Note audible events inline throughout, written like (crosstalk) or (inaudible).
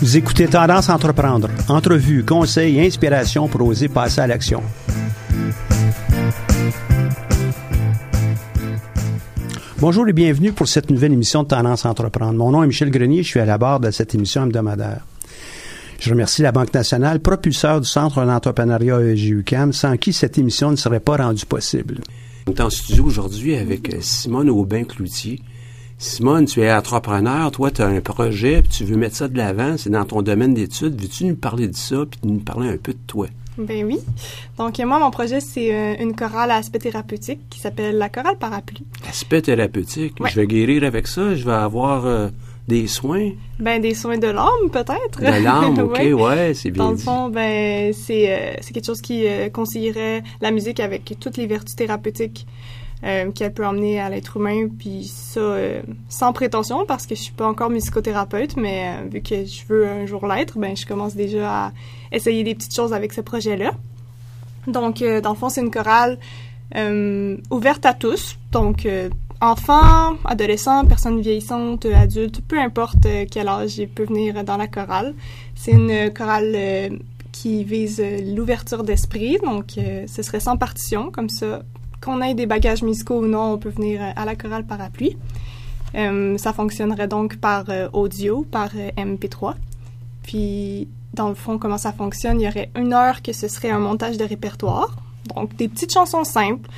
Vous écoutez Tendance Entreprendre. Entrevues, conseils et inspiration pour oser passer à l'action. Bonjour et bienvenue pour cette nouvelle émission de Tendance Entreprendre. Mon nom est Michel Grenier, je suis à la barre de cette émission hebdomadaire. Je remercie la Banque nationale, propulseur du Centre d'entrepreneuriat EGUCAM, sans qui cette émission ne serait pas rendue possible. On est en studio aujourd'hui avec euh, Simone Aubin-Cloutier. Simone, tu es entrepreneur, toi, tu as un projet, puis tu veux mettre ça de l'avant, c'est dans ton domaine d'études. Veux-tu nous parler de ça, puis nous parler un peu de toi? Ben oui. Donc, moi, mon projet, c'est euh, une chorale à aspect thérapeutique qui s'appelle la chorale parapluie. Aspect thérapeutique? Je vais guérir avec ça, je vais avoir euh, des soins? Ben, des soins de l'âme, peut-être. De l'âme, (laughs) OK, ouais, c'est bien Dans le dit. fond, ben, c'est euh, c'est quelque chose qui euh, conseillerait la musique avec toutes les vertus thérapeutiques euh, qu'elle peut emmener à l'être humain, puis ça, euh, sans prétention, parce que je suis pas encore musicothérapeute, mais vu que je veux un jour l'être, ben, je commence déjà à essayer des petites choses avec ce projet-là. Donc, dans le fond, c'est une chorale ouverte à tous, donc euh, enfants, adolescents, personnes vieillissantes, euh, adultes, peu importe euh, quel âge ils peuvent venir dans la chorale. C'est une euh, chorale euh, qui vise euh, l'ouverture d'esprit, donc euh, ce serait sans partition, comme ça, qu'on ait des bagages musicaux ou non, on peut venir euh, à la chorale parapluie. Euh, ça fonctionnerait donc par euh, audio, par euh, MP3. Puis, dans le fond, comment ça fonctionne, il y aurait une heure que ce serait un montage de répertoire, donc des petites chansons simples,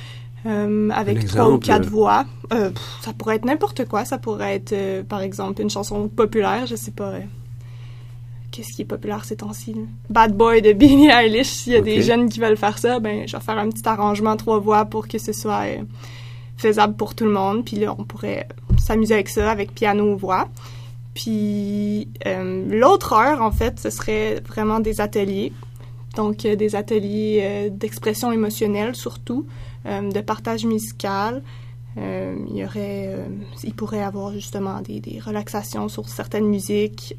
euh, avec trois ou quatre euh, voix. Euh, pff, ça pourrait être n'importe quoi. Ça pourrait être, euh, par exemple, une chanson populaire, je sais pas. Qu'est-ce qui est populaire ces temps-ci? Bad Boy de Billie Eilish. S'il y a des jeunes qui veulent faire ça, ben, je vais faire un petit arrangement trois voix pour que ce soit faisable pour tout le monde. Puis là, on pourrait s'amuser avec ça, avec piano ou voix. Puis l'autre heure, en fait, ce serait vraiment des ateliers. Donc, euh, des ateliers euh, d'expression émotionnelle surtout, euh, de partage musical. Il y aurait, il pourrait avoir justement des, des relaxations sur certaines musiques,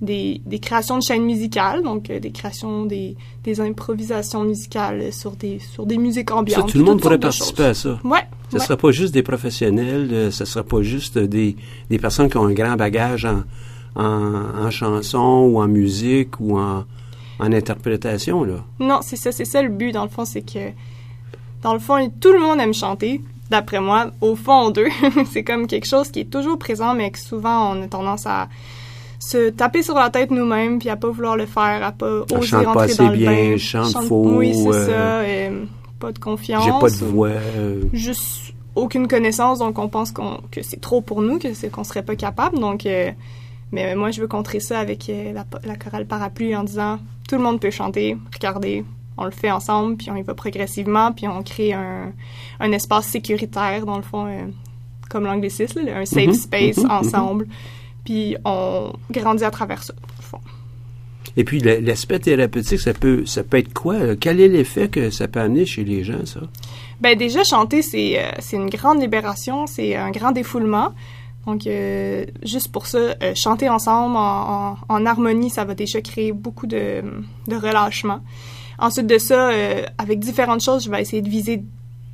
des, des créations de chaînes musicales, donc des créations, des, des improvisations musicales sur des, sur des musiques Ça, ambiantes. tout le monde pourrait participer à ça. Ouais. Ce ne ouais. sera pas juste des professionnels, euh, ce ne sera pas juste des, des personnes qui ont un grand bagage en, en, en chanson ou en musique ou en, en interprétation. Là. Non, c'est ça, c'est ça le but, dans le fond, c'est que, dans le fond, tout le monde aime chanter, d'après moi, au fond d'eux. (laughs) c'est comme quelque chose qui est toujours présent, mais que souvent, on a tendance à se taper sur la tête nous-mêmes, puis à pas vouloir le faire, à pas oser chante pas rentrer assez dans le bien, bain. je chante faux, Oui, c'est euh, ça, euh, pas de confiance. J'ai pas de voix. euh, Juste aucune connaissance, donc on pense qu'on, que c'est trop pour nous, que c'est qu'on serait pas capable, donc... euh, mais moi, je veux contrer ça avec la, la chorale parapluie en disant tout le monde peut chanter, regardez, on le fait ensemble, puis on y va progressivement, puis on crée un, un espace sécuritaire, dans le fond, euh, comme l'anglicisme, là, un safe Mhm, space mhm, ensemble, puis on grandit à travers ça, dans le fond. Et puis l'aspect thérapeutique, ça peut, ça peut être quoi? Quel est l'effet que ça peut amener chez les gens, ça? Ben déjà, chanter, c'est euh, c'est une grande libération, c'est un grand défoulement. Donc, euh, juste pour ça, euh, chanter ensemble en, harmonie, ça va déjà créer beaucoup de, relâchement. Ensuite de ça, euh, avec différentes choses, je vais essayer de viser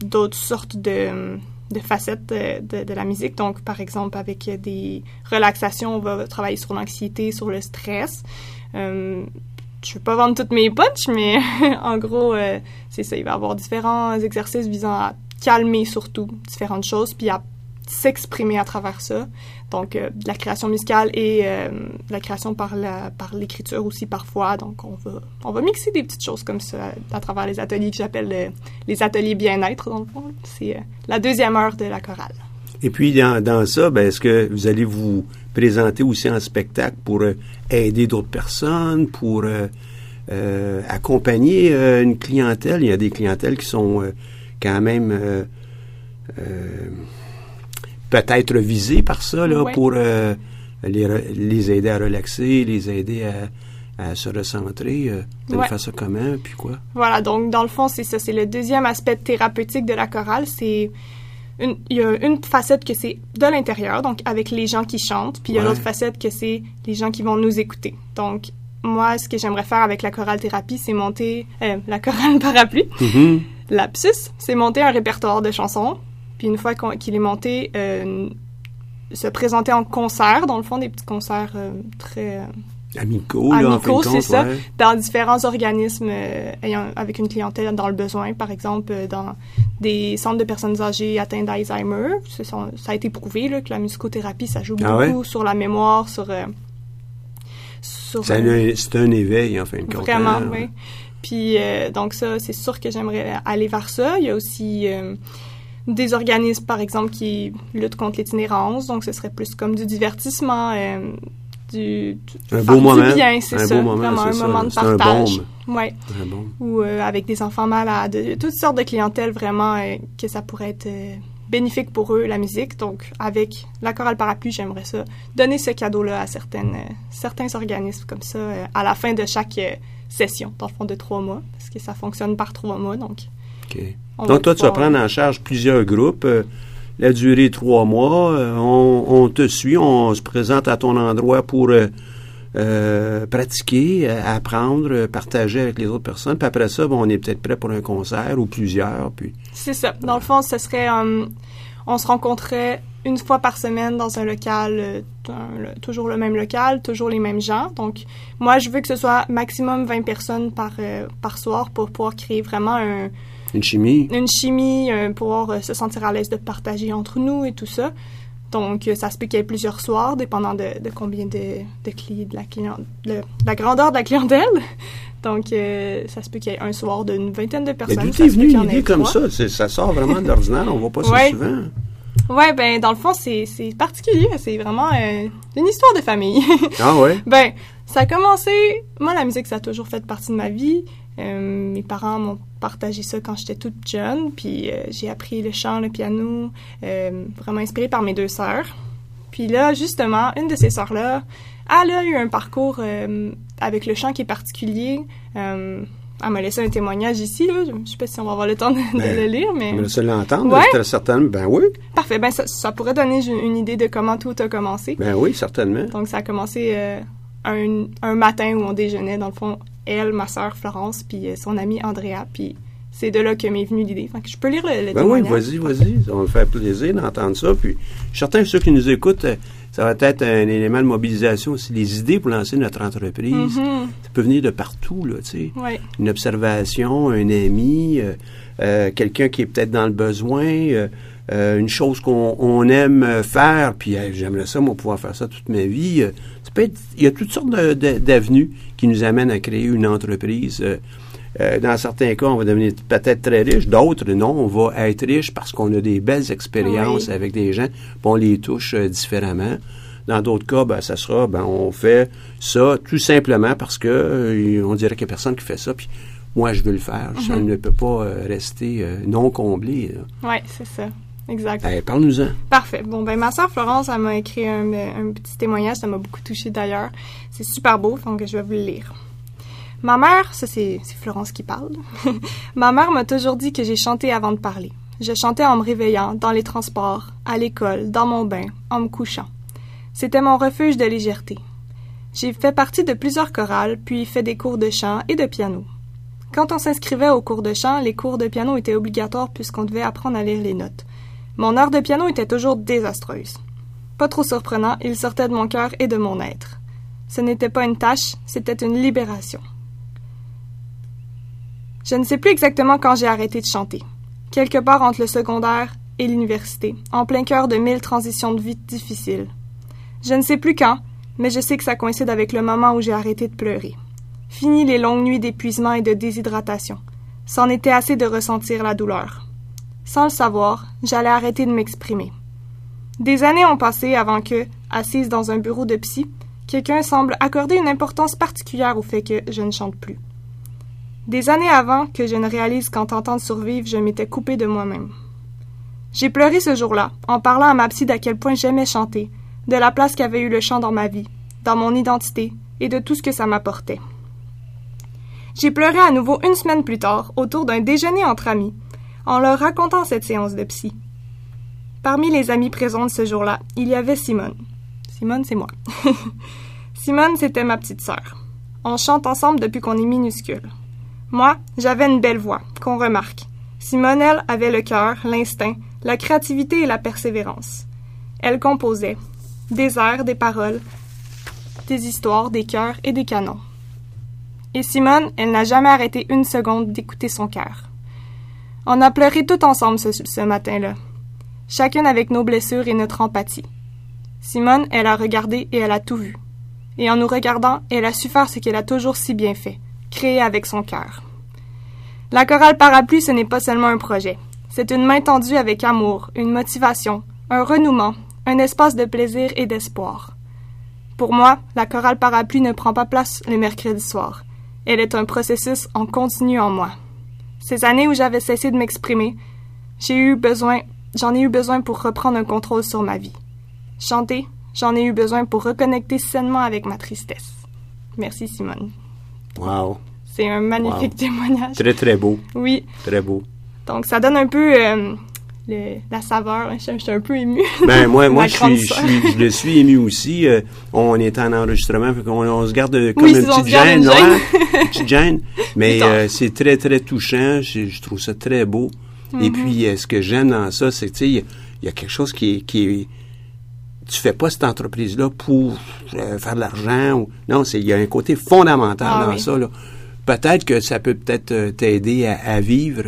d'autres sortes de, facettes de, la musique. Donc, par exemple, avec des relaxations, on va travailler sur l'anxiété, sur le stress. Je vais pas vendre toutes mes punches, mais (laughs) en gros, c'est ça. Il va y avoir différents exercices visant à calmer surtout différentes choses, puis s'exprimer à travers ça. Donc, euh, de la création musicale et euh, de la création par par l'écriture aussi parfois. Donc, on va on va mixer des petites choses comme ça à, travers les ateliers que j'appelle euh, les ateliers bien-être dans le fond. C'est la deuxième heure de la chorale. Et puis dans, ça, ben, est-ce que vous allez vous présenter aussi en spectacle pour aider d'autres personnes, pour accompagner une clientèle? Il y a des clientèles qui sont quand même peut-être visées par ça, là, Ouais. pour euh, les, aider à relaxer, les aider à, à se recentrer. Euh, Ouais. faire ça comment, puis quoi? Voilà, donc dans le fond, c'est ça, c'est le deuxième aspect thérapeutique de la chorale, c'est il y a une facette que c'est de l'intérieur, donc avec les gens qui chantent, puis il y a Ouais. l'autre facette que c'est les gens qui vont nous écouter. Donc moi, ce que j'aimerais faire avec la chorale thérapie, c'est monter euh, la chorale (laughs) parapluie. Mhm. Lapsus, c'est monter un répertoire de chansons, puis une fois qu'il est monté, euh, se présenter en concert, dans le fond, des petits concerts euh, très euh, Amicaux, là, en fin amicaux, c'est ça, ouais. dans différents organismes ayant avec une clientèle dans le besoin, par exemple dans des centres de personnes âgées atteintes d'Alzheimer. Ça a été prouvé là, que la musicothérapie, ça joue Ah beaucoup sur la mémoire, sur... C'est un, éveil, en fin de compte. Vraiment, hein. oui. Puis euh, donc ça, c'est sûr que j'aimerais aller vers ça. Il y a aussi euh, des organismes, par exemple, qui luttent contre l'itinérance. Donc ce serait plus comme du divertissement, euh, du, du Un bien, c'est ça. moment, Vraiment un ça. moment de un partage. Ouais. Ou euh, avec des enfants malades, euh, toutes sortes de clientèles vraiment euh, que ça pourrait être bénéfique pour eux la musique. Donc avec la chorale parapluie, j'aimerais ça donner ce cadeau-là à certaines certains organismes comme ça à la fin de chaque session, dans le fond de trois mois, parce que ça fonctionne par trois mois. Donc Donc, toi, tu vas prendre en charge plusieurs groupes. euh, la durée trois mois, euh, on, on te suit, on se présente à ton endroit pour euh, pratiquer, apprendre, partager avec les autres personnes. Puis après ça, bon, on est peut-être prêt pour un concert ou plusieurs. Puis C'est ça. Dans le fond, ce serait, on se rencontrait une fois par semaine dans un local, toujours le même local, toujours les mêmes gens. Donc, moi, je veux que ce soit maximum 20 personnes par, par soir pour pouvoir créer vraiment un- une chimie. une chimie, euh, pouvoir euh, se sentir à l'aise de partager entre nous et tout ça. Donc, euh, ça se peut qu'il y ait plusieurs soirs, dépendant de, de combien de, de clients, de la client, de la grandeur de la clientèle. (laughs) Donc, euh, ça se peut qu'il y ait un soir d'une vingtaine de Mais personnes. d'où ça t'es venu? une idée comme ça? C'est- Ça sort vraiment de l'ordinaire, on voit pas ça Ouais. souvent. Ouais, ben dans le fond, c'est c'est particulier. C'est vraiment euh, une histoire de famille. (laughs) Ah ouais? ben, ça a commencé... Moi, la musique, ça a toujours fait partie de ma vie. Euh, mes parents m'ont partagé ça quand j'étais toute jeune. Puis euh, j'ai appris le chant, le piano, euh, vraiment inspirée par mes deux sœurs. Puis là, justement, une de ces sœurs-là, elle a eu un parcours avec le chant qui est particulier. Elle m'a laissé un témoignage ici. Là. Je ne sais pas si on va avoir le temps de, de Ben, le lire, mais... On va l'entendre. Ouais. Certainement. Ben oui. Parfait. Ben, ça, ça pourrait donner une une idée de comment tout a commencé. Ben oui, certainement. Donc, ça a commencé un, un matin où on déjeunait, dans le fond, elle, ma sœur Florence, puis euh, son amie Andrea, puis c'est de là que m'est venue l'idée. Je peux lire le, le Ben oui, témoignage. vas-y, vas-y. Ça va me faire plaisir d'entendre ça. Puis, je suis certain que ceux qui nous écoutent, euh, ça va être un élément de mobilisation aussi. Les idées pour lancer notre entreprise, Mhm. ça peut venir de partout, là, tu sais. Ouais. Une observation, un ami, euh, euh, quelqu'un qui est peut-être dans le besoin, euh, euh, une chose qu'on on aime faire, puis j'aimerais ça, moi, pouvoir faire ça toute ma vie. euh, ça peut être, il y a toutes sortes d'avenues qui nous amènent à créer une entreprise. euh, dans certains cas, on va devenir peut-être très riche. D'autres, non, on va être riche parce qu'on a des belles expériences Oui. avec des gens, puis on les touche différemment. Dans d'autres cas, ben, ça sera, ben, on fait ça tout simplement parce que on dirait qu'il n'y a personne qui fait ça, puis moi, je veux le faire. Ça Mhm. ne peut pas rester non comblé. Ouais, c'est ça. Exact. Ben, Parle-nous-en. Parfait. Bon, ben, ma sœur Florence, elle m'a écrit un, un petit témoignage. Ça m'a beaucoup touché d'ailleurs. C'est super beau, donc je vais vous le lire. Ma mère, ça c'est Florence qui parle. (laughs) ma mère m'a toujours dit que j'ai chanté avant de parler. Je chantais en me réveillant, dans les transports, à l'école, dans mon bain, en me couchant. C'était mon refuge de légèreté. J'ai fait partie de plusieurs chorales, puis fait des cours de chant et de piano. Quand on s'inscrivait aux cours de chant, les cours de piano étaient obligatoires puisqu'on devait apprendre à lire les notes. Mon heure de piano était toujours désastreuse. Pas trop surprenant, il sortait de mon cœur et de mon être. Ce n'était pas une tâche, c'était une libération. Je ne sais plus exactement quand j'ai arrêté de chanter. Quelque part entre le secondaire et l'université, en plein cœur de mille transitions de vie difficiles. Je ne sais plus quand, mais je sais que ça coïncide avec le moment où j'ai arrêté de pleurer. Fini les longues nuits d'épuisement et de déshydratation. C'en était assez de ressentir la douleur. Sans le savoir, j'allais arrêter de m'exprimer. Des années ont passé avant que, assise dans un bureau de psy, quelqu'un semble accorder une importance particulière au fait que je ne chante plus. Des années avant que je ne réalise qu'en tentant de survivre, je m'étais coupée de moi-même. J'ai pleuré ce jour-là, en parlant à ma psy d'à quel point j'aimais chanter, de la place qu'avait eu le chant dans ma vie, dans mon identité, et de tout ce que ça m'apportait. J'ai pleuré à nouveau une semaine plus tard, autour d'un déjeuner entre amis, en leur racontant cette séance de psy. Parmi les amis présents ce jour-là, il y avait Simone. Simone, c'est moi. (laughs) Simone, c'était ma petite sœur. On chante ensemble depuis qu'on est minuscule. Moi, j'avais une belle voix, qu'on remarque. Simone, elle, avait le cœur, l'instinct, la créativité et la persévérance. Elle composait des airs, des paroles, des histoires, des cœurs et des canons. Et Simone, elle n'a jamais arrêté une seconde d'écouter son cœur. On a pleuré tout ensemble ce, matin-là, chacune avec nos blessures et notre empathie. Simone, elle a regardé et elle a tout vu. Et en nous regardant, elle a su faire ce qu'elle a toujours si bien fait, créer avec son cœur. La chorale parapluie, ce n'est pas seulement un projet. C'est une main tendue avec amour, une motivation, un renouement, un espace de plaisir et d'espoir. Pour moi, la chorale parapluie ne prend pas place le mercredi soir. Elle est un processus en continu en moi. Ces années où j'avais cessé de m'exprimer, j'ai eu besoin, j'en ai eu besoin pour reprendre un contrôle sur ma vie. Chanter, j'en ai eu besoin pour reconnecter sainement avec ma tristesse. Merci Simone. Wow. C'est un magnifique Wow. témoignage. Très, très beau. Oui, Très beau. donc ça donne un peu euh, le- la saveur. Je, je suis un peu émue. Ben, moi, moi (laughs) je, suis, je, sœur. suis- je le suis ému aussi. Euh, on est en enregistrement, fait on se garde euh, comme Oui, une si petite gêne, une là, gêne. hein? une petite gêne. (laughs) Mais euh, c'est très, très touchant. Je, trouve ça très beau. Et puis, euh, ce que j'aime dans ça, c'est que, il y a- il y, a quelque chose qui est... Qui est tu fais pas cette entreprise-là pour faire de l'argent. Ou, non, c'est il y a un côté fondamental Ah dans oui. ça. Peut-être que ça peut peut-être t'aider à, à vivre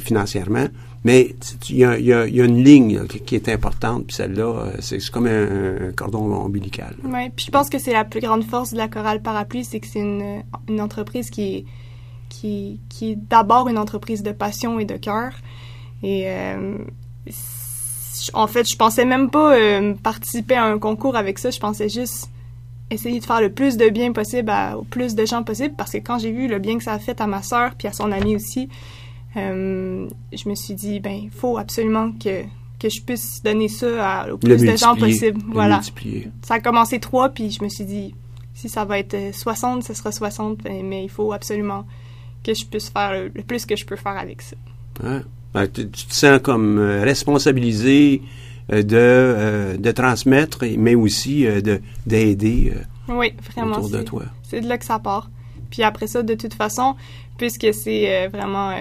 financièrement, mais il y a, une ligne qui, est importante, puis celle-là, euh, c'est comme un, cordon ombilical. Ouais, puis je pense que c'est la plus grande force de la chorale parapluie, c'est que c'est une, entreprise qui est, qui, est d'abord une entreprise de passion et de cœur. Et euh, en fait, je pensais même pas euh, participer à un concours avec ça. Je pensais juste essayer de faire le plus de bien possible à, au plus de gens possible parce que quand j'ai vu le bien que ça a fait à ma sœur puis à son amie aussi, euh, je me suis dit ben il faut absolument que que je puisse donner ça à, au plus de gens possible. le Voilà multiplier. ça a commencé trois, puis je me suis dit, si ça va être euh, 60, ce sera 60, ben, mais il faut absolument que je puisse faire le, le plus que je peux faire avec ça. Hein? Ben, tu, tu te sens comme euh, responsabilisé euh, de, euh, de transmettre, et- mais aussi de d'aider Oui, vraiment. autour de c'est- toi. C'est de là que ça part. Puis après ça, de toute façon, puisque c'est vraiment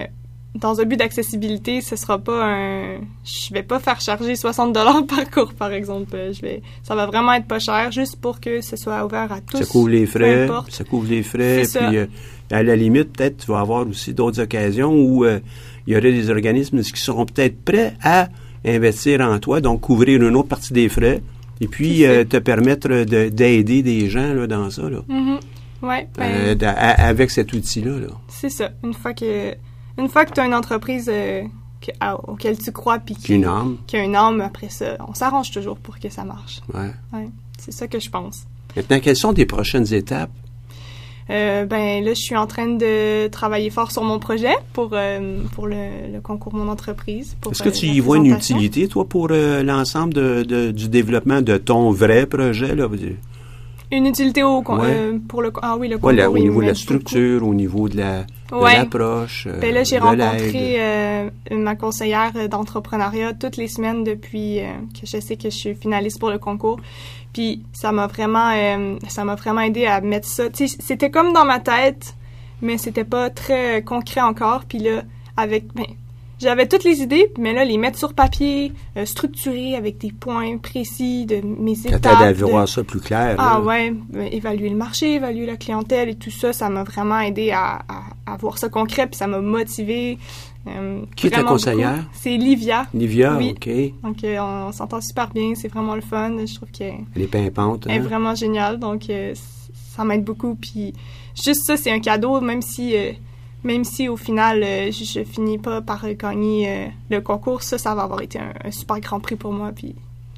dans un but d'accessibilité, ce sera pas un. Je vais pas faire charger 60 dollars par cours, par exemple. Euh, Je vais. Ça va vraiment être pas cher, juste pour que ce soit ouvert à tous. Ça couvre les frais, ça couvre les frais, puis euh, à la limite, peut-être tu vas avoir aussi d'autres occasions où euh, il y aurait des organismes qui seront peut-être prêts à investir en toi, donc couvrir une autre partie des frais, et puis euh, te permettre de- d'aider des gens là, dans ça, là, Mhm. Ouais, ben, avec cet outil-là. Là. C'est ça. Une fois que, une fois que tu as une entreprise euh, que- à- auquel tu crois puis qui, Une âme, qui a une âme, après ça, on s'arrange toujours pour que ça marche. ouais. Ouais, c'est ça que je pense. Maintenant, quelles sont tes prochaines étapes? Euh, ben là, je suis en train de travailler fort sur mon projet pour euh, pour le, le concours Mon entreprise. Est-ce que tu y vois une utilité, toi, pour l'ensemble de, de- du développement de ton vrai projet? Là? Une utilité au Ouais. euh, pour le ah oui le Ouais, là, au niveau de la structure, au niveau de la de Ouais. l'approche. euh, Ben là, j'ai rencontré euh, ma conseillère euh, d'entrepreneuriat toutes les semaines depuis que je sais que je suis finaliste pour le concours. Puis ça m'a vraiment, ça m'a vraiment aidé à mettre ça. C'était comme dans ma tête, mais c'était pas très concret encore. Puis là, avec, ben, j'avais toutes les idées, mais là, les mettre sur papier, euh, structurés avec des points précis de mes Ça étapes. t'aide à de- voir ça plus clair. ah là. ouais, euh, évaluer le marché, évaluer la clientèle et tout ça, ça m'a vraiment aidé à, à, à voir ça concret, puis ça m'a motivé. euh, Qui est ta conseillère? C'est Livia. Livia, Oui. OK. Donc euh, on, on s'entend super bien, c'est vraiment le fun. Je trouve qu'elle est pimpante. elle est hein? vraiment géniale, donc ça m'aide beaucoup. Puis juste ça, c'est un cadeau, même si même si au final euh, je, je finis pas par gagner euh, le concours, ça, ça va avoir été un, un super grand prix pour moi. Puis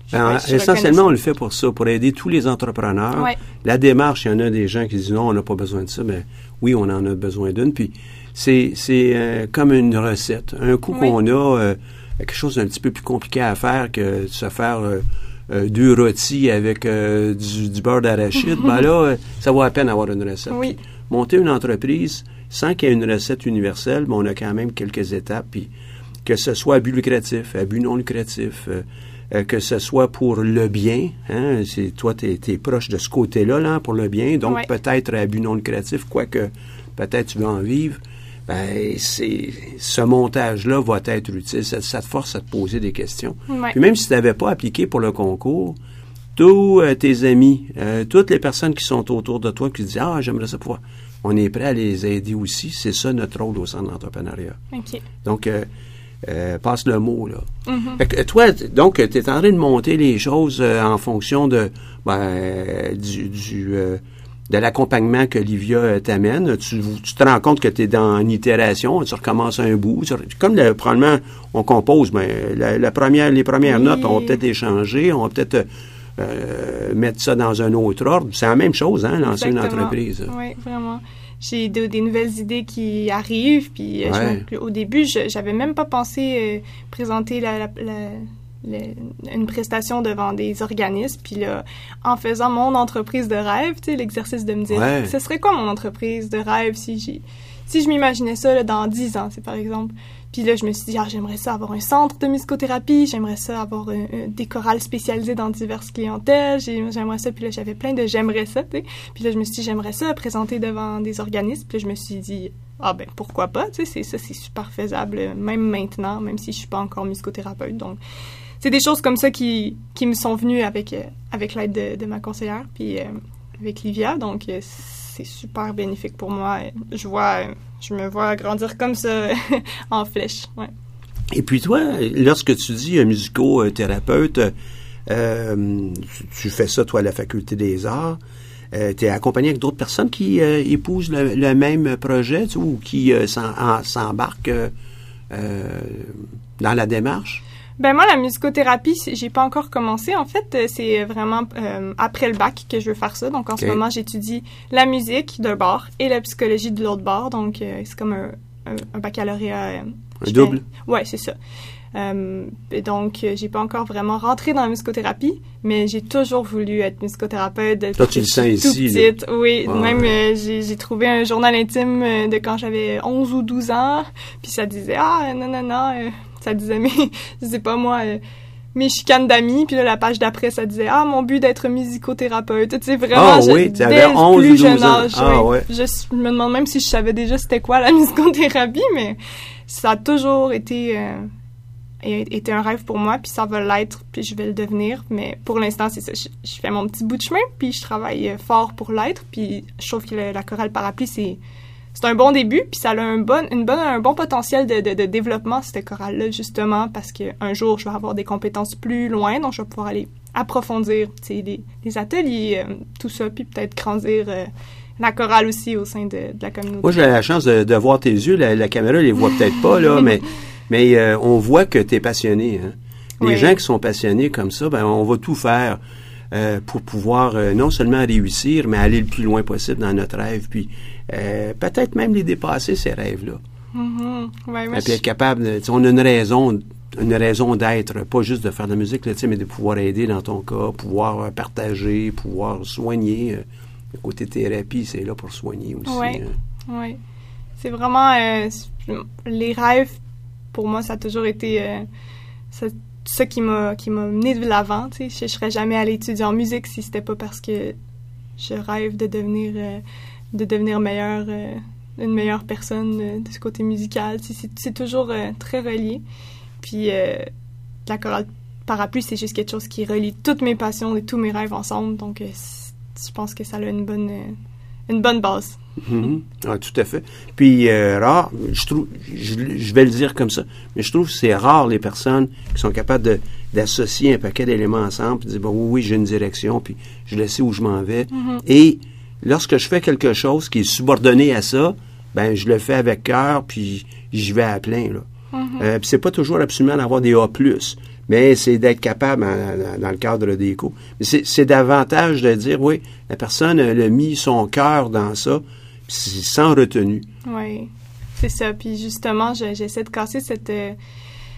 je- Ben, je essentiellement, on le fait pour ça, pour aider tous les entrepreneurs. Ouais. La démarche, il y en a des gens qui disent non, on n'a pas besoin de ça. Mais oui, on en a besoin d'une. Puis c'est euh, comme une recette. Un coup Oui. qu'on a quelque chose d'un petit peu plus compliqué à faire que de se faire deux rôtis avec du, du beurre d'arachide, ben là, (laughs) ça vaut à peine avoir une recette. Oui. Puis monter une entreprise sans qu'il y ait une recette universelle, mais on a quand même quelques étapes. Puis que ce soit à but lucratif, à but non lucratif, euh, euh, que ce soit pour le bien, hein, c'est toi tu es, proche de ce côté-là là, pour le bien, donc Ouais. peut-être à but non lucratif, quoique peut-être tu veux en vivre, ben, c'est, ce montage-là va être utile. Ça, ça, te force à te poser des questions. Ouais. Puis même si tu n'avais pas appliqué pour le concours, tous euh, tes amis, euh, toutes les personnes qui sont autour de toi qui disent Ah, j'aimerais ça pouvoir. On est prêt à les aider aussi. C'est ça notre rôle au centre d'entrepreneuriat. OK. Donc, euh, euh, passe le mot, là. Mhm. Fait que toi, donc, tu es en train de monter les choses euh, en fonction de ben, euh, du, du, euh, de l'accompagnement que Livia euh, t'amène. Tu, tu te rends compte que tu es dans une itération, tu recommences un bout. tu- comme le, probablement on compose, ben, la, la première, les premières Oui. notes, on va peut-être échanger, on va peut-être euh, mettre ça dans un autre ordre. C'est la même chose, hein, lancer une entreprise. Oui, vraiment. J'ai de- des nouvelles idées qui arrivent, puis euh, je Ouais. me- au début, je j'avais même pas pensé euh, présenter la, la- la- une prestation devant des organismes, puis là, en faisant mon entreprise de rêve, tu sais, l'exercice de me dire, Ouais. ce serait quoi mon entreprise de rêve si si je m'imaginais ça là, dans 10 ans, c'est par exemple. Puis là, je me suis dit, ah, j'aimerais ça avoir un centre de musicothérapie, j'aimerais ça avoir des chorales spécialisées dans diverses clientèles, j'ai- j'aimerais ça. Puis là, j'avais plein de j'aimerais ça, tu sais. Puis là, je me suis dit, j'aimerais ça présenter devant des organismes. Puis là, je me suis dit, ah ben pourquoi pas, tu sais, ça, c'est super faisable, même maintenant, même si je suis pas encore musicothérapeute. Donc, c'est des choses comme ça qui, qui me sont venues avec, euh, avec l'aide de, de ma conseillère, puis euh, avec Livia. Donc, euh, super bénéfique pour moi. Je vois, euh, je me vois grandir comme ça (laughs) en flèche. Et puis toi, lorsque tu dis euh, musicothérapeute, euh, tu, tu fais ça, toi, à la Faculté des arts, tu es accompagné avec d'autres personnes qui euh, épousent le, même projet ou qui euh, s'embarquent euh, euh, dans la démarche? Ben moi, la musicothérapie, j'ai pas encore commencé. En fait, euh, c'est vraiment euh, après le bac que je veux faire ça. Donc en ce moment, j'étudie la musique d'un bord et la psychologie de l'autre bord. Donc euh, c'est comme un, un, un baccalauréat. euh, Un double? fais- Ouais, c'est ça. Euh, et donc, euh, j'ai pas encore vraiment rentré dans la musicothérapie, mais j'ai toujours voulu être musicothérapeute. Toi, tu le sens ici, là. Oui, Ouais, même ouais. euh, j'ai j'ai trouvé un journal intime de quand j'avais 11 ou 12 ans, puis ça disait ah non non non, euh, ça disait mais (laughs) je sais pas moi euh, mes chicanes d'amis, puis là la page d'après ça disait ah mon but d'être musicothérapeute, tu sais vraiment Ah je- oui, dès t'avais le 11 ou plus 12 jeune âge, Ah ouais. Je, je me demande même si je savais déjà c'était quoi la (laughs) musicothérapie, mais ça a toujours été euh, été un rêve pour moi, puis ça va l'être, puis je vais le devenir. Mais pour l'instant, c'est ça. Je, je fais mon petit bout de chemin, puis je travaille euh, fort pour l'être. Puis je trouve que le- la chorale parapluie, c'est c'est un bon début, puis ça a un bon, une bonne, un bon potentiel de, de, de développement, cette chorale-là, justement, parce qu'un jour, je vais avoir des compétences plus loin, donc je vais pouvoir aller approfondir les, les ateliers, euh, tout ça, puis peut-être grandir euh, la chorale aussi au sein de, de la communauté. Moi, j'ai la chance de, de voir tes yeux. La, la caméra les voit peut-être pas, là, (laughs) mais, mais euh, on voit que tu es passionné. Hein. Les Oui. gens qui sont passionnés comme ça, ben, on va tout faire pour pouvoir non seulement réussir, mais aller le plus loin possible dans notre rêve, puis euh, peut-être même les dépasser, ces rêves-là. Mhm. Ouais, moi, Et puis être capable, de, on a une raison, une raison d'être, pas juste de faire de la musique, là, mais de pouvoir aider dans ton cas, pouvoir euh, partager, pouvoir soigner. euh, le côté thérapie, c'est là pour soigner aussi. Ouais. hein. Oui. C'est vraiment euh, les rêves pour moi ça a toujours été euh, ça, ça qui m'a mené de l'avant, je, je serais jamais allée étudier en musique si c'était pas parce que je rêve de devenir de devenir meilleure euh, une meilleure personne euh, de ce côté musical, c'est toujours euh, très relié. Puis euh, la chorale parapluie, c'est juste quelque chose qui relie toutes mes passions et tous mes rêves ensemble, donc je pense que ça a une bonne une bonne base. Mhm. Ah, tout à fait. Puis euh, rare, je trouve, je, je vais le dire comme ça, mais je trouve que c'est rare les personnes qui sont capables de d'associer un paquet d'éléments ensemble, puis de dire bon oui, oui j'ai une direction, puis je le sais où je m'en vais. Et lorsque je fais quelque chose qui est subordonné à ça, ben je le fais avec cœur, puis j'y vais à plein là. Euh, puis c'est pas toujours absolument d'avoir des A+, mais c'est d'être capable, en- en- dans le cadre des cours. C'est, davantage de dire, oui, la personne elle a mis son cœur dans ça, puis c'est sans retenue. Oui, c'est ça. Puis justement, je- j'essaie de casser cette, euh,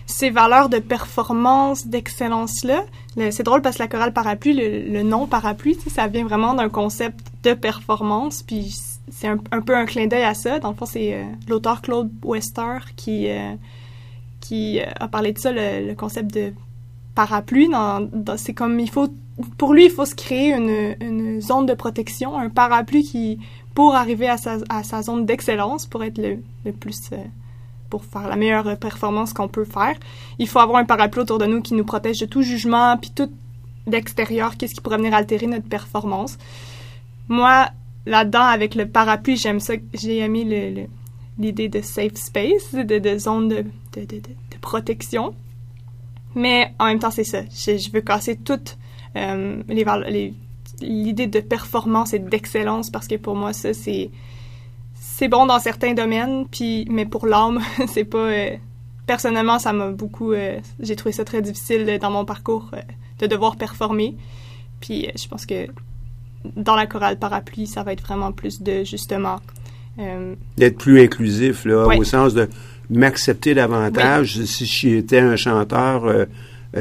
ces valeurs de performance, d'excellence-là. Le- C'est drôle parce que la chorale parapluie, le, le nom parapluie, ça vient vraiment d'un concept de performance. Puis c'est un, peu un clin d'œil à ça. Dans le fond, c'est euh, l'auteur Claude Wester qui, euh, qui euh, a parlé de ça, le, concept de parapluie. Dans, c'est comme il faut, pour lui, il faut se créer une, une zone de protection, un parapluie qui pour arriver à sa, à sa zone d'excellence, pour être le, le plus pour faire la meilleure performance qu'on peut faire, il faut avoir un parapluie autour de nous qui nous protège de tout jugement, puis tout l'extérieur, qu'est-ce qui pourrait venir altérer notre performance. Moi, là-dedans, avec le parapluie, j'aime ça, j'ai aimé l'idée de safe space, de, zone de, protection. Mais en même temps, c'est ça. Je, veux casser toutes euh, l'idée de performance et d'excellence parce que pour moi, ça, c'est c'est bon dans certains domaines, puis mais pour l'âme, (laughs) c'est pas. Euh, personnellement, ça m'a beaucoup. Euh, j'ai trouvé ça très difficile dans mon parcours de devoir performer. Puis je pense que dans la chorale parapluie, ça va être vraiment plus de justement. D'être plus inclusif, là, au sens de m'accepter davantage. Oui. Si j'étais un chanteur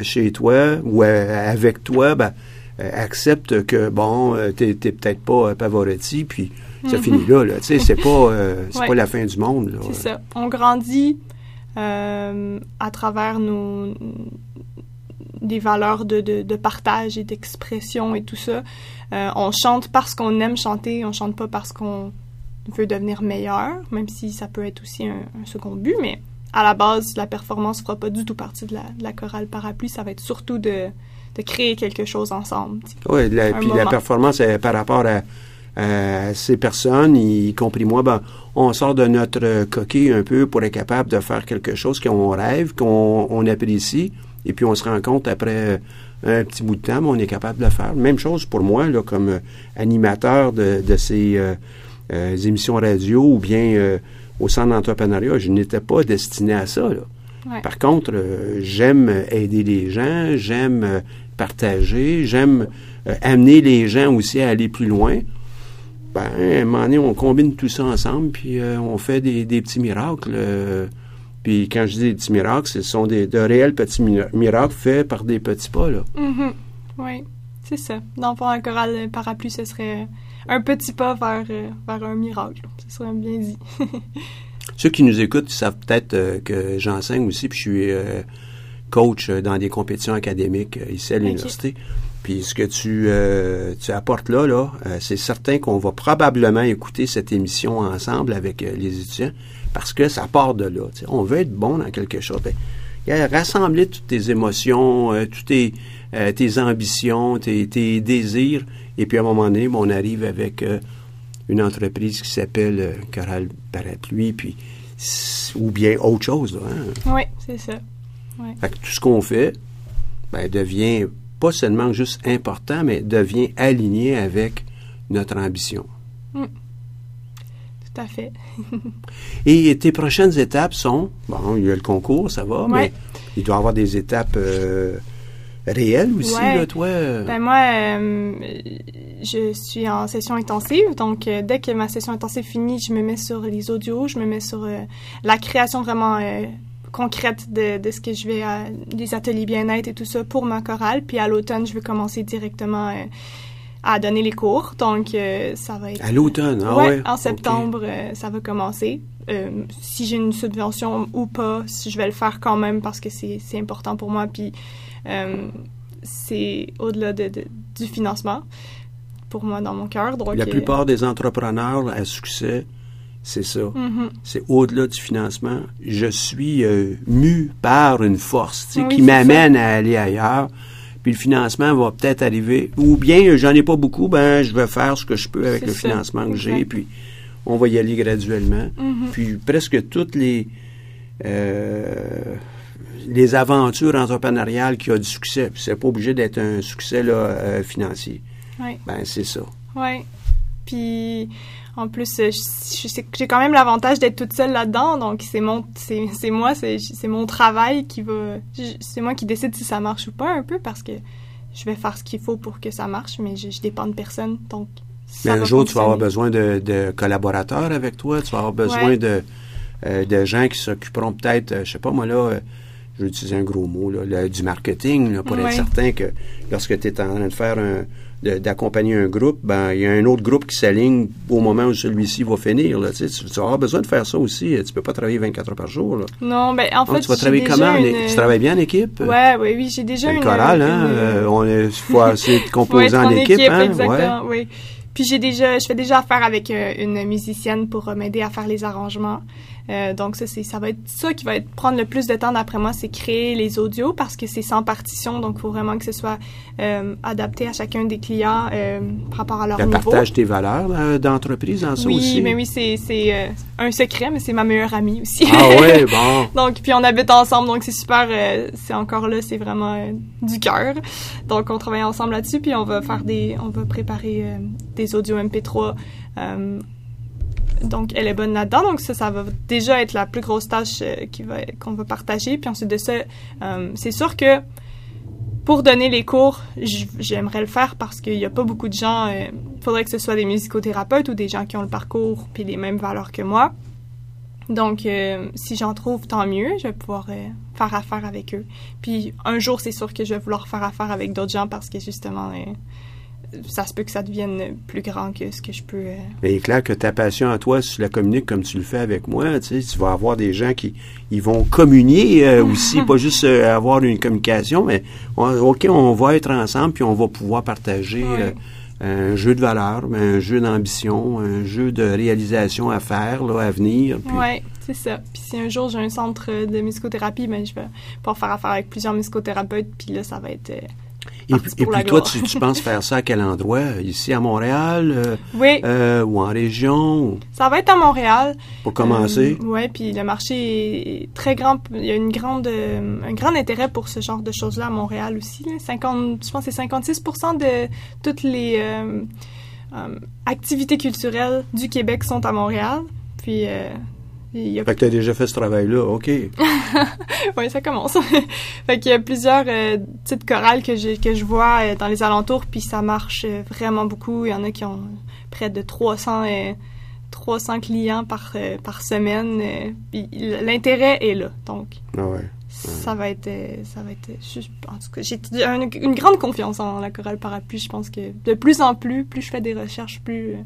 chez toi ou avec toi, ben, accepte que, bon, t'es peut-être pas Pavarotti, puis ça mm-hmm. finit là. là. Tu sais, c'est pas, euh, c'est pas la fin du monde. C'est ça. On grandit euh, à travers nos des valeurs de, de, de partage et d'expression et tout ça. Euh, on chante parce qu'on aime chanter, on chante pas parce qu'on veut devenir meilleur, même si ça peut être aussi un, un, second but, mais à la base, la performance fera pas du tout partie de la, de la chorale parapluie, ça va être surtout de, de créer quelque chose ensemble. Oui, puis la performance est par rapport à euh, ces personnes, y compris moi, ben, on sort de notre coquille un peu pour être capable de faire quelque chose qu'on rêve, qu'on on apprécie, et puis on se rend compte après un petit bout de temps, ben, on est capable de le faire. Même chose pour moi, là, comme euh, animateur de, de ces euh, euh, émissions radio ou bien euh, au centre d'entrepreneuriat, je n'étais pas destiné à ça. Là. Ouais. Par contre, j'aime aider les gens, j'aime partager, j'aime amener les gens aussi à aller plus loin ben, à un moment donné, on combine tout ça ensemble, puis euh, on fait des, des petits miracles. Puis quand je dis des petits miracles, ce sont des, de réels petits miracles faits par des petits pas. Là. Mm -hmm. Oui, c'est ça. Dans un choral parapluie, ce serait un petit pas vers, euh, vers un miracle. Ce serait bien dit. (laughs) Ceux qui nous écoutent savent peut-être euh, que j'enseigne aussi, puis je suis euh, coach dans des compétitions académiques ici à l'université. Okay. Puis ce que tu, euh, tu apportes là, là, c'est certain qu'on va probablement écouter cette émission ensemble avec les étudiants parce que ça part de là. T'sais. On veut être bon dans quelque chose. Ben, rassembler toutes tes émotions, euh, toutes tes, tes ambitions, tes, tes, désirs, et puis à un moment donné, ben, on arrive avec une entreprise qui s'appelle Coral Parapluie, puis ou bien autre chose. Là, hein? Oui, c'est ça. Ouais. Fait que tout ce qu'on fait ben, devient pas seulement juste important, mais devient aligné avec notre ambition. Mm. Tout à fait. (laughs) Et tes prochaines étapes sont, bon, il y a le concours, ça va, ouais. mais il doit y avoir des étapes euh, réelles aussi, ouais. là, toi? Ben moi, euh, je suis en session intensive, donc euh, dès que ma session intensive finit, je me mets sur les audios, je me mets sur la création vraiment concrète de, de, ce que je vais à des ateliers bien-être et tout ça pour ma chorale. Puis à l'automne, je vais commencer directement à donner les cours. Donc, euh, ça va être... À l'automne, ah ouais, ouais, En septembre, okay. euh, ça va commencer. si j'ai une subvention ou pas, si je vais le faire quand même parce que c'est important pour moi. Puis c'est au-delà de, de, du financement pour moi dans mon cœur. La plupart des entrepreneurs à succès c'est ça. Mm -hmm. C'est au-delà du financement. Je suis euh, mu par une force oui, qui m'amène à aller ailleurs. Puis le financement va peut-être arriver. Ou bien, j'en ai pas beaucoup, ben je vais faire ce que je peux avec le ça. financement que j'ai. Puis on va y aller graduellement. Mm -hmm. Puis presque toutes les euh, les aventures entrepreneuriales qui ont du succès. C'est pas obligé d'être un succès là, euh, financier. Oui. Ben c'est ça. Oui. Puis en plus, que j'ai quand même l'avantage d'être toute seule là-dedans, donc c'est mon, c'est moi, c'est mon travail qui va, c'est moi qui décide si ça marche ou pas un peu parce que je vais faire ce qu'il faut pour que ça marche, mais je, je dépends de personne, donc. mais un jour, tu vas avoir besoin de, de, collaborateurs avec toi, tu vas avoir besoin ouais. de, euh, de gens qui s'occuperont peut-être, euh, je sais pas moi là. Euh, je vais utiliser un gros mot, là, le, du marketing, là, pour ouais. être certain que lorsque tu es en train de faire un, d'accompagner un groupe, ben il y a un autre groupe qui s'aligne au moment où celui-ci va finir. Là, tu, tu avoir besoin de faire ça aussi. Tu peux pas travailler 24 heures par jour. Là. Non, ben en fait, tu vas travailler comment? une... Tu travailles bien en équipe? Ouais, oui, oui, j'ai déjà une une chorale, hein? Une... Euh, on est faut (laughs) essayer de composer en, en, équipe, équipe hein? exactement, ouais. oui. puis j'ai déjà, je fais déjà affaire avec euh, une musicienne pour euh, m'aider à faire les arrangements. Euh, donc ça, c'est, ça va être ça qui va être prendre le plus de temps d'après moi, c'est créer les audios parce que c'est sans partition, donc il faut vraiment que ce soit euh, adapté à chacun des clients euh, par rapport à leur Tu niveau. partages tes valeurs euh, d'entreprise dans ça oui, aussi? mais oui, c'est, c'est euh, un secret, mais c'est ma meilleure amie aussi. Ah ouais, (laughs) bon. Donc, puis on habite ensemble, donc c'est super. euh, c'est encore là, c'est vraiment du cœur. Donc, on travaille ensemble là-dessus, puis on va faire des, on va préparer euh, des audios MP3. Euh, donc, elle est bonne là-dedans. Donc, ça, ça va déjà être la plus grosse tâche euh, qui va, qu'on va partager. Puis ensuite de ça, euh, c'est sûr que pour donner les cours, j'aimerais le faire parce qu'il n'y a pas beaucoup de gens. Il faudrait que ce soit des musicothérapeutes ou des gens qui ont le parcours puis les mêmes valeurs que moi. Donc, euh, si j'en trouve, tant mieux. Je vais pouvoir euh, faire affaire avec eux. Puis, un jour, c'est sûr que je vais vouloir faire affaire avec d'autres gens parce que, justement, euh, ça se peut que ça devienne plus grand que ce que je peux... euh, Mais il est clair que ta passion à toi, si tu la communiques comme tu le fais avec moi, tu sais, tu vas avoir des gens qui ils vont communier euh, aussi, (laughs) pas juste euh, avoir une communication, mais on- OK, on va être ensemble, puis on va pouvoir partager Ouais. un jeu de valeur, un jeu d'ambition, un jeu de réalisation à faire, là, à venir. puis- Ouais, c'est ça. Puis si un jour j'ai un centre de musicothérapie, ben je vais pouvoir faire affaire avec plusieurs musicothérapeutes. Puis là, ça va être... Et, puis- et puis toi, tu, tu penses faire ça à quel endroit? Ici à Montréal euh, Oui, euh, ou en région? ça va être à Montréal. Pour commencer? Euh, ouais, puis le marché est très grand. Il y a une grande, euh, un grand intérêt pour ce genre de choses-là à Montréal aussi. là. 50, je pense que c'est 56 de toutes les activités culturelles du Québec sont à Montréal. Puis il y a Fait que tu as déjà fait ce travail-là, OK. (laughs) oui, ça commence. (laughs) fait qu'il y a plusieurs euh, petites chorales que je, que je vois euh, dans les alentours, puis ça marche euh, vraiment beaucoup. Il y en a qui ont près de 300, euh, 300 clients par, par semaine. puis l'intérêt est là. Donc, Ah ouais. ça va être... ça va être je- en tout cas, j'ai une, une grande confiance en la chorale parapluie. Je pense que de plus en plus, plus je fais des recherches, plus...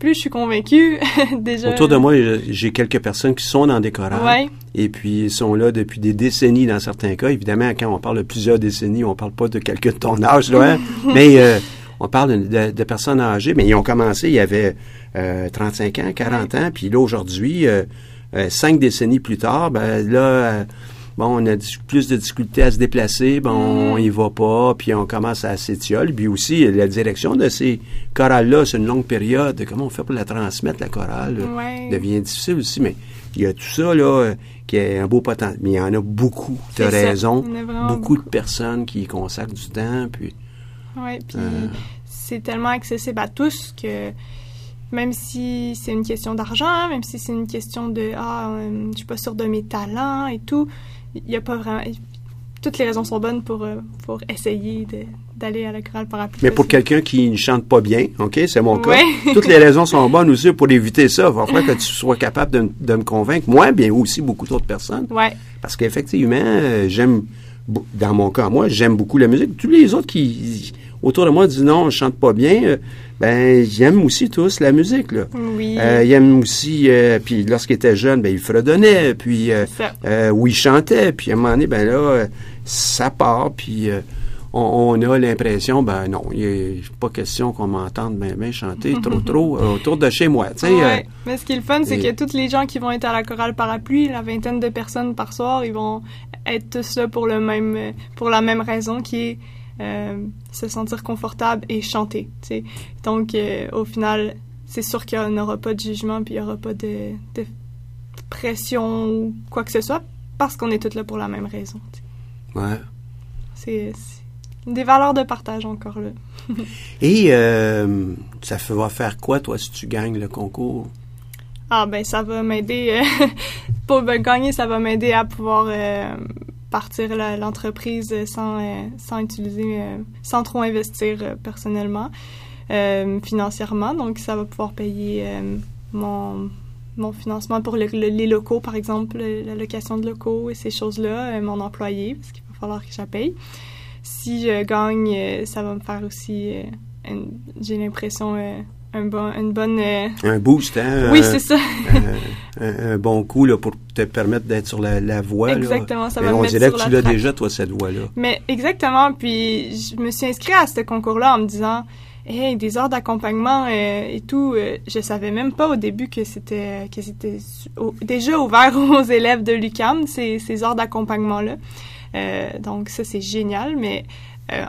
plus je suis convaincue. (laughs) Déjà... Autour de moi, j'ai quelques personnes qui sont dans des chorales. Ouais. Et puis, ils sont là depuis des décennies dans certains cas. Évidemment, quand on parle de plusieurs décennies, on parle pas de quelqu'un de ton âge, là, hein. (laughs) mais euh, on parle de, de- de personnes âgées. Mais ils ont commencé, il y avait euh, 35 ans, 40 ans, puis là, aujourd'hui, euh, euh, cinq décennies plus tard, ben là, euh, bon, on a plus de difficultés à se déplacer, ben on y va pas, puis on commence à s'étiole. Puis aussi, la direction de ces chorales-là, c'est une longue période. Comment on fait pour la transmettre, la chorale? Ouais. devient difficile aussi, mais il y a tout ça, là, qui est un beau potentiel. Mais il y en a beaucoup, tu as raison. Il y en a vraiment Beaucoup, beaucoup. de personnes qui y consacrent du temps, puis... Oui, puis Euh. c'est tellement accessible à tous que même si c'est une question d'argent, même si c'est une question de ah, euh, je suis pas sûre de mes talents et tout, il y a pas vraiment. Toutes les raisons sont bonnes pour, euh, pour essayer d'aller à la chorale parapluie. Mais pour quelqu'un qui ne chante pas bien, OK, c'est mon cas, Ouais. toutes les (laughs) raisons sont bonnes aussi pour éviter ça. Il va falloir que tu sois capable de, de me convaincre, moi, bien aussi beaucoup d'autres personnes. Ouais, Parce qu'effectivement, euh, j'aime, dans mon cas, moi, j'aime beaucoup la musique. Tous les autres qui, autour de moi, disent non, je chante pas bien, euh, ben, j'aime aussi tous la musique, là. oui. Euh, il aime aussi, euh, puis lorsqu'il était jeune, ben, il fredonnait, puis euh, c'est ça. euh, où il chantait, puis à un moment donné, ben là, ça part, puis on, on a l'impression, ben non, il n'est pas question qu'on m'entende ben, ben chanter trop, (laughs) trop euh, autour de chez moi, tu sais. Ouais. euh, Mais ce qui est le fun, c'est et- que tous les gens qui vont être à la chorale parapluie, la vingtaine de personnes par soir, ils vont être tous là pour le même, pour la même raison qui est euh, se sentir confortable et chanter. Donc, euh, au final, c'est sûr qu'il n'y aura pas de jugement puis il n'y aura pas de, de pression ou quoi que ce soit parce qu'on est tous là pour la même raison. ouais. C'est des valeurs de partage encore là. (laughs) Et euh, ça va faire quoi, toi, si tu gagnes le concours? Ah ben ça va m'aider (laughs) pour ben, gagner, ça va m'aider à pouvoir partir l'entreprise sans euh, sans utiliser euh, sans trop investir euh, personnellement financièrement. Donc ça va pouvoir payer mon mon financement pour le- le- les locaux par exemple le- la location de locaux et ces choses-là mon employé parce qu'il va falloir que je paye. Si je gagne ça va me faire aussi j'ai l'impression un bon une bonne euh, Un boost, hein? oui c'est ça un, un bon coup là, pour te permettre d'être sur la, la voie. là. Exactement, ça Mais va me on dirait sur que tu l'as déjà, toi, cette voie-là. Mais exactement, puis je me suis inscrite à ce concours-là en me disant Hey, des heures d'accompagnement euh, et tout, euh, je savais même pas au début que c'était que c'était déjà ouvert (laughs) aux élèves de l'UCAM ces, ces heures d'accompagnement là. Euh, donc ça c'est génial, mais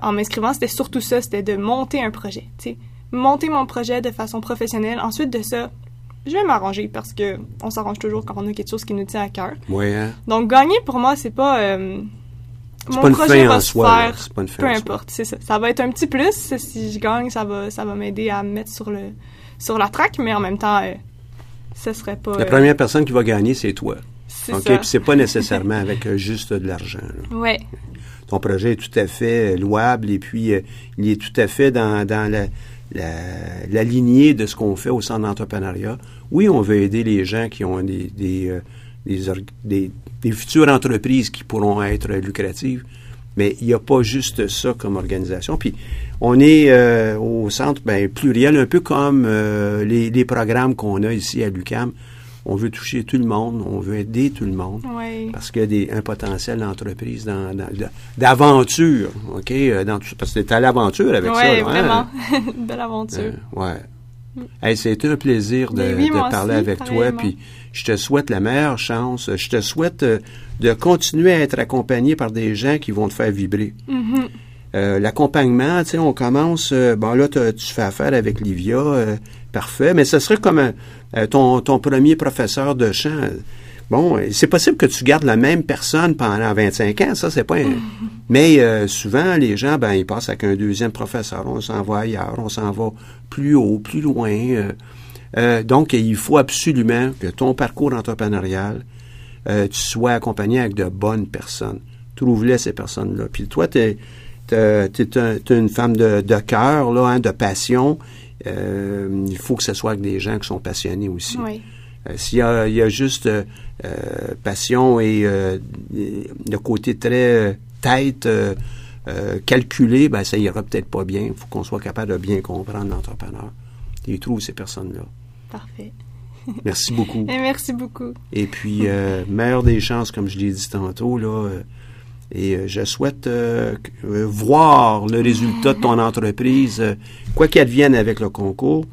en m'inscrivant c'était surtout ça, c'était de monter un projet, tu sais, monter mon projet de façon professionnelle. Ensuite de ça, je vais m'arranger parce que on s'arrange toujours quand on a quelque chose qui nous tient à cœur. Oui, hein? Donc gagner pour moi c'est pas euh, mon pas projet va en se soi. faire C'est pas une fin peu en importe, c'est ça. Ça va être un petit plus. Si je gagne, ça va, ça va m'aider à me mettre sur le, sur la track, mais en même temps, euh, ce serait pas. La euh, première personne qui va gagner, c'est toi. c'est OK? ça. Puis c'est pas nécessairement avec euh, juste de l'argent. (laughs) Ouais, Ton projet est tout à fait louable et puis il est tout à fait dans, dans la, la, la lignée de ce qu'on fait au centre d'entrepreneuriat. Oui, on veut aider les gens qui ont des, des, euh, des, des futures entreprises qui pourront être lucratives, mais il n'y a pas juste ça comme organisation. Puis on est euh, au centre ben, pluriel, un peu comme euh, les, les programmes qu'on a ici à l'UCAM. On veut toucher tout le monde, on veut aider tout le monde ouais. parce qu'il y a des, un potentiel d'entreprise, dans, dans- de- d'aventure, OK? euh, Dans, tout- parce que t'es à l'aventure avec ça. ouais, là, vraiment. (laughs) hein? Belle aventure. Euh, ouais. Hey, c'était un plaisir de, oui, de parler aussi, avec toi. Puis je te souhaite la meilleure chance. Je te souhaite euh, de continuer à être accompagné par des gens qui vont te faire vibrer. Mhm. Euh, L'accompagnement, tu sais, on commence. bon, là, tu fais affaire avec Livia, parfait. Mais ce serait comme un- euh, ton, ton premier professeur de chant. Bon, euh, c'est possible que tu gardes la même personne pendant 25 ans, ça, c'est pas. un- (laughs) Mais euh, souvent, les gens, ben, ils passent avec un deuxième professeur. On s'en va ailleurs, on s'en va plus haut, plus loin. euh. Euh, donc, il faut absolument que ton parcours entrepreneurial, euh, tu sois accompagné avec de bonnes personnes. Trouve-les, ces personnes-là. Puis toi, tu es, une femme de, de cœur, là, hein, de passion. Euh, il faut que ce soit avec des gens qui sont passionnés aussi. Euh, S'il y a, il y a juste euh, passion et le côté très tête calculé, ben ça ira peut-être pas bien. Il faut qu'on soit capable de bien comprendre l'entrepreneur. Et trouve ces personnes-là. Parfait. Merci beaucoup. (laughs) Et merci beaucoup. Et puis, euh, meilleure des chances, comme je l'ai dit tantôt, là. Et euh, je souhaite euh, euh, voir le résultat de ton entreprise, quoi qu'il advienne avec le concours.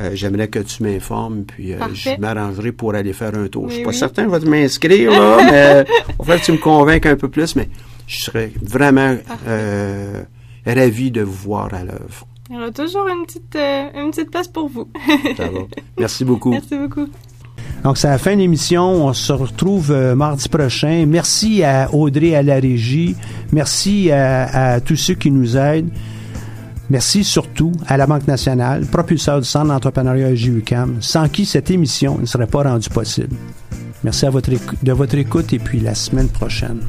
Euh, J'aimerais que tu m'informes, puis euh, je m'arrangerai pour aller faire un tour. je suis Oui, pas oui. certain, je vais m'inscrire, là, (laughs) mais falloir que tu me convainques un peu plus, mais je serais vraiment euh, ravi de vous voir à l'œuvre. Il y aura toujours une petite, une petite place pour vous. Ça va. Merci beaucoup. (laughs) merci beaucoup. Donc, c'est la fin de l'émission. On se retrouve euh, mardi prochain. Merci à Audrey à la régie. Merci à, tous ceux qui nous aident. Merci surtout à la Banque nationale, propulseur du Centre d'entrepreneuriat JUCAM, sans qui cette émission ne serait pas rendue possible. Merci à votre de votre écoute et puis la semaine prochaine.